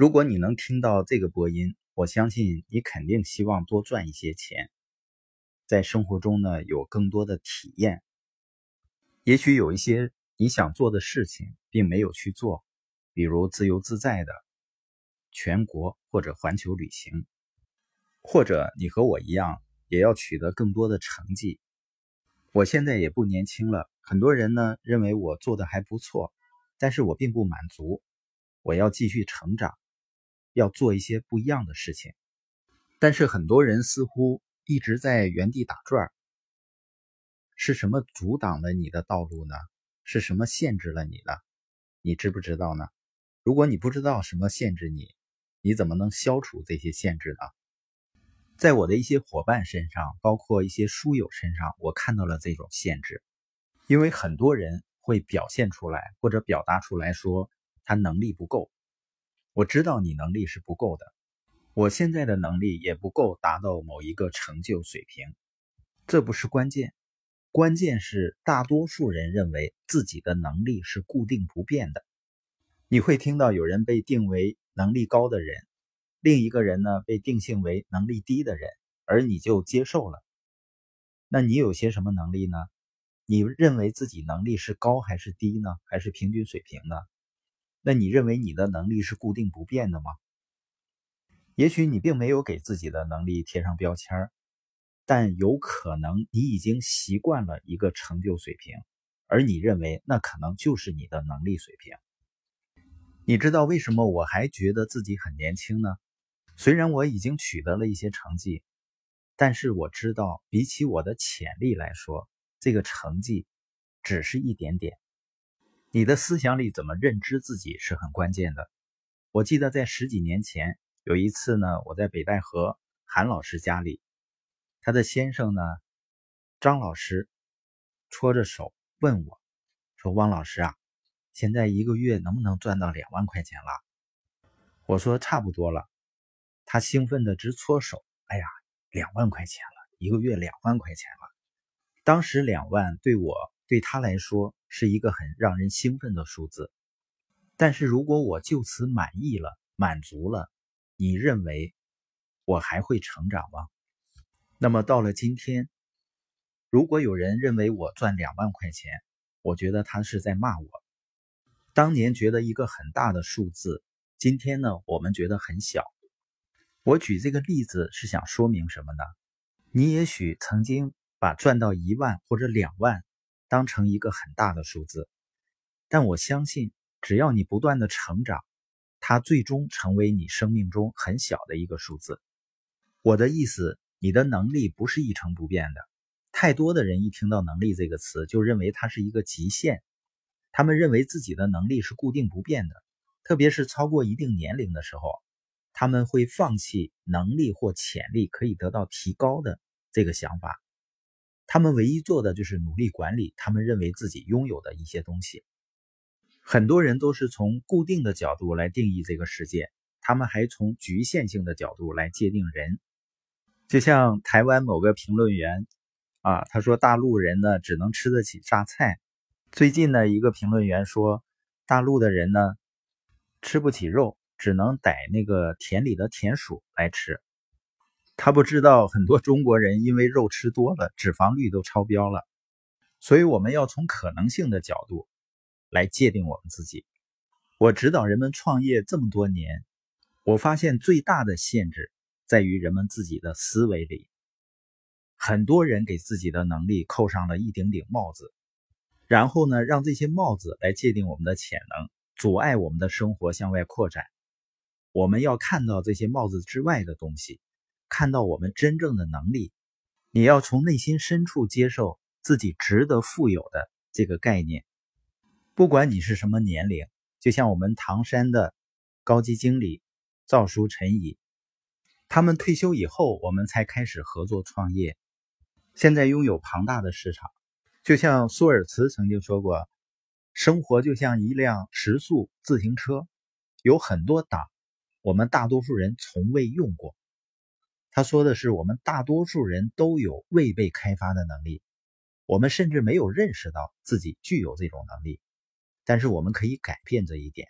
如果你能听到这个播音，我相信你肯定希望多赚一些钱，在生活中呢有更多的体验。也许有一些你想做的事情并没有去做，比如自由自在的全国或者环球旅行，或者你和我一样也要取得更多的成绩。我现在也不年轻了，很多人呢认为我做的还不错，但是我并不满足，我要继续成长，要做一些不一样的事情。但是很多人似乎一直在原地打转，是什么阻挡了你的道路呢？是什么限制了你呢？你知不知道呢？如果你不知道什么限制你，你怎么能消除这些限制呢？在我的一些伙伴身上，包括一些书友身上，我看到了这种限制。因为很多人会表现出来或者表达出来说他能力不够。我知道你能力是不够的，我现在的能力也不够达到某一个成就水平。这不是关键，关键是大多数人认为自己的能力是固定不变的。你会听到有人被定为能力高的人。另一个人呢，被定性为能力低的人，而你就接受了。那你有些什么能力呢？你认为自己能力是高还是低呢？还是平均水平呢？那你认为你的能力是固定不变的吗？也许你并没有给自己的能力贴上标签但有可能你已经习惯了一个成就水平，而你认为那可能就是你的能力水平。你知道为什么我还觉得自己很年轻呢？虽然我已经取得了一些成绩，但是我知道，比起我的潜力来说，这个成绩只是一点点。你的思想里怎么认知自己是很关键的。我记得在十几年前有一次呢，我在北戴河韩老师家里，他的先生呢，张老师搓着手问我，说：“汪老师啊，现在一个月能不能赚到两万块钱了？”我说：“差不多了。”他兴奋的直搓手，哎呀，两万块钱了，一个月两万块钱了。当时两万对我对他来说是一个很让人兴奋的数字。但是如果我就此满意了、满足了，你认为我还会成长吗？那么到了今天，如果有人认为我赚两万块钱，我觉得他是在骂我。当年觉得一个很大的数字，今天呢，我们觉得很小。我举这个例子是想说明什么呢？你也许曾经把赚到一万或者两万当成一个很大的数字，但我相信，只要你不断的成长，它最终成为你生命中很小的一个数字。我的意思，你的能力不是一成不变的。太多的人一听到“能力”这个词，就认为它是一个极限，他们认为自己的能力是固定不变的，特别是超过一定年龄的时候。他们会放弃能力或潜力可以得到提高的这个想法，他们唯一做的就是努力管理他们认为自己拥有的一些东西。很多人都是从固定的角度来定义这个世界，他们还从局限性的角度来界定人。就像台湾某个评论员啊，他说大陆人呢只能吃得起榨菜。最近呢，一个评论员说大陆的人呢吃不起肉。只能逮那个田里的田鼠来吃，他不知道很多中国人因为肉吃多了，脂肪率都超标了。所以我们要从可能性的角度来界定我们自己。我指导人们创业这么多年，我发现最大的限制在于人们自己的思维里。很多人给自己的能力扣上了一顶顶帽子，然后呢，让这些帽子来界定我们的潜能，阻碍我们的生活向外扩展。我们要看到这些帽子之外的东西，看到我们真正的能力。你要从内心深处接受自己值得富有的这个概念。不管你是什么年龄，就像我们唐山的高级经理赵叔、陈怡，他们退休以后，我们才开始合作创业，现在拥有庞大的市场。就像舒尔茨曾经说过：“生活就像一辆时速自行车，有很多档。”我们大多数人从未用过。他说的是，我们大多数人都有未被开发的能力，我们甚至没有认识到自己具有这种能力。但是我们可以改变这一点。